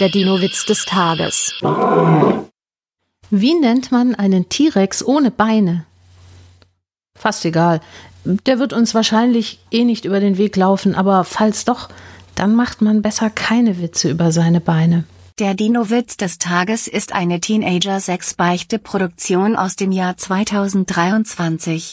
Der Dino-Witz des Tages. Wie nennt man einen T-Rex ohne Beine? Fast egal. Der wird uns wahrscheinlich eh nicht über den Weg laufen, aber falls doch, dann macht man besser keine Witze über seine Beine. Der Dino-Witz des Tages ist eine Teenager-6-Beichte-Produktion aus dem Jahr 2023.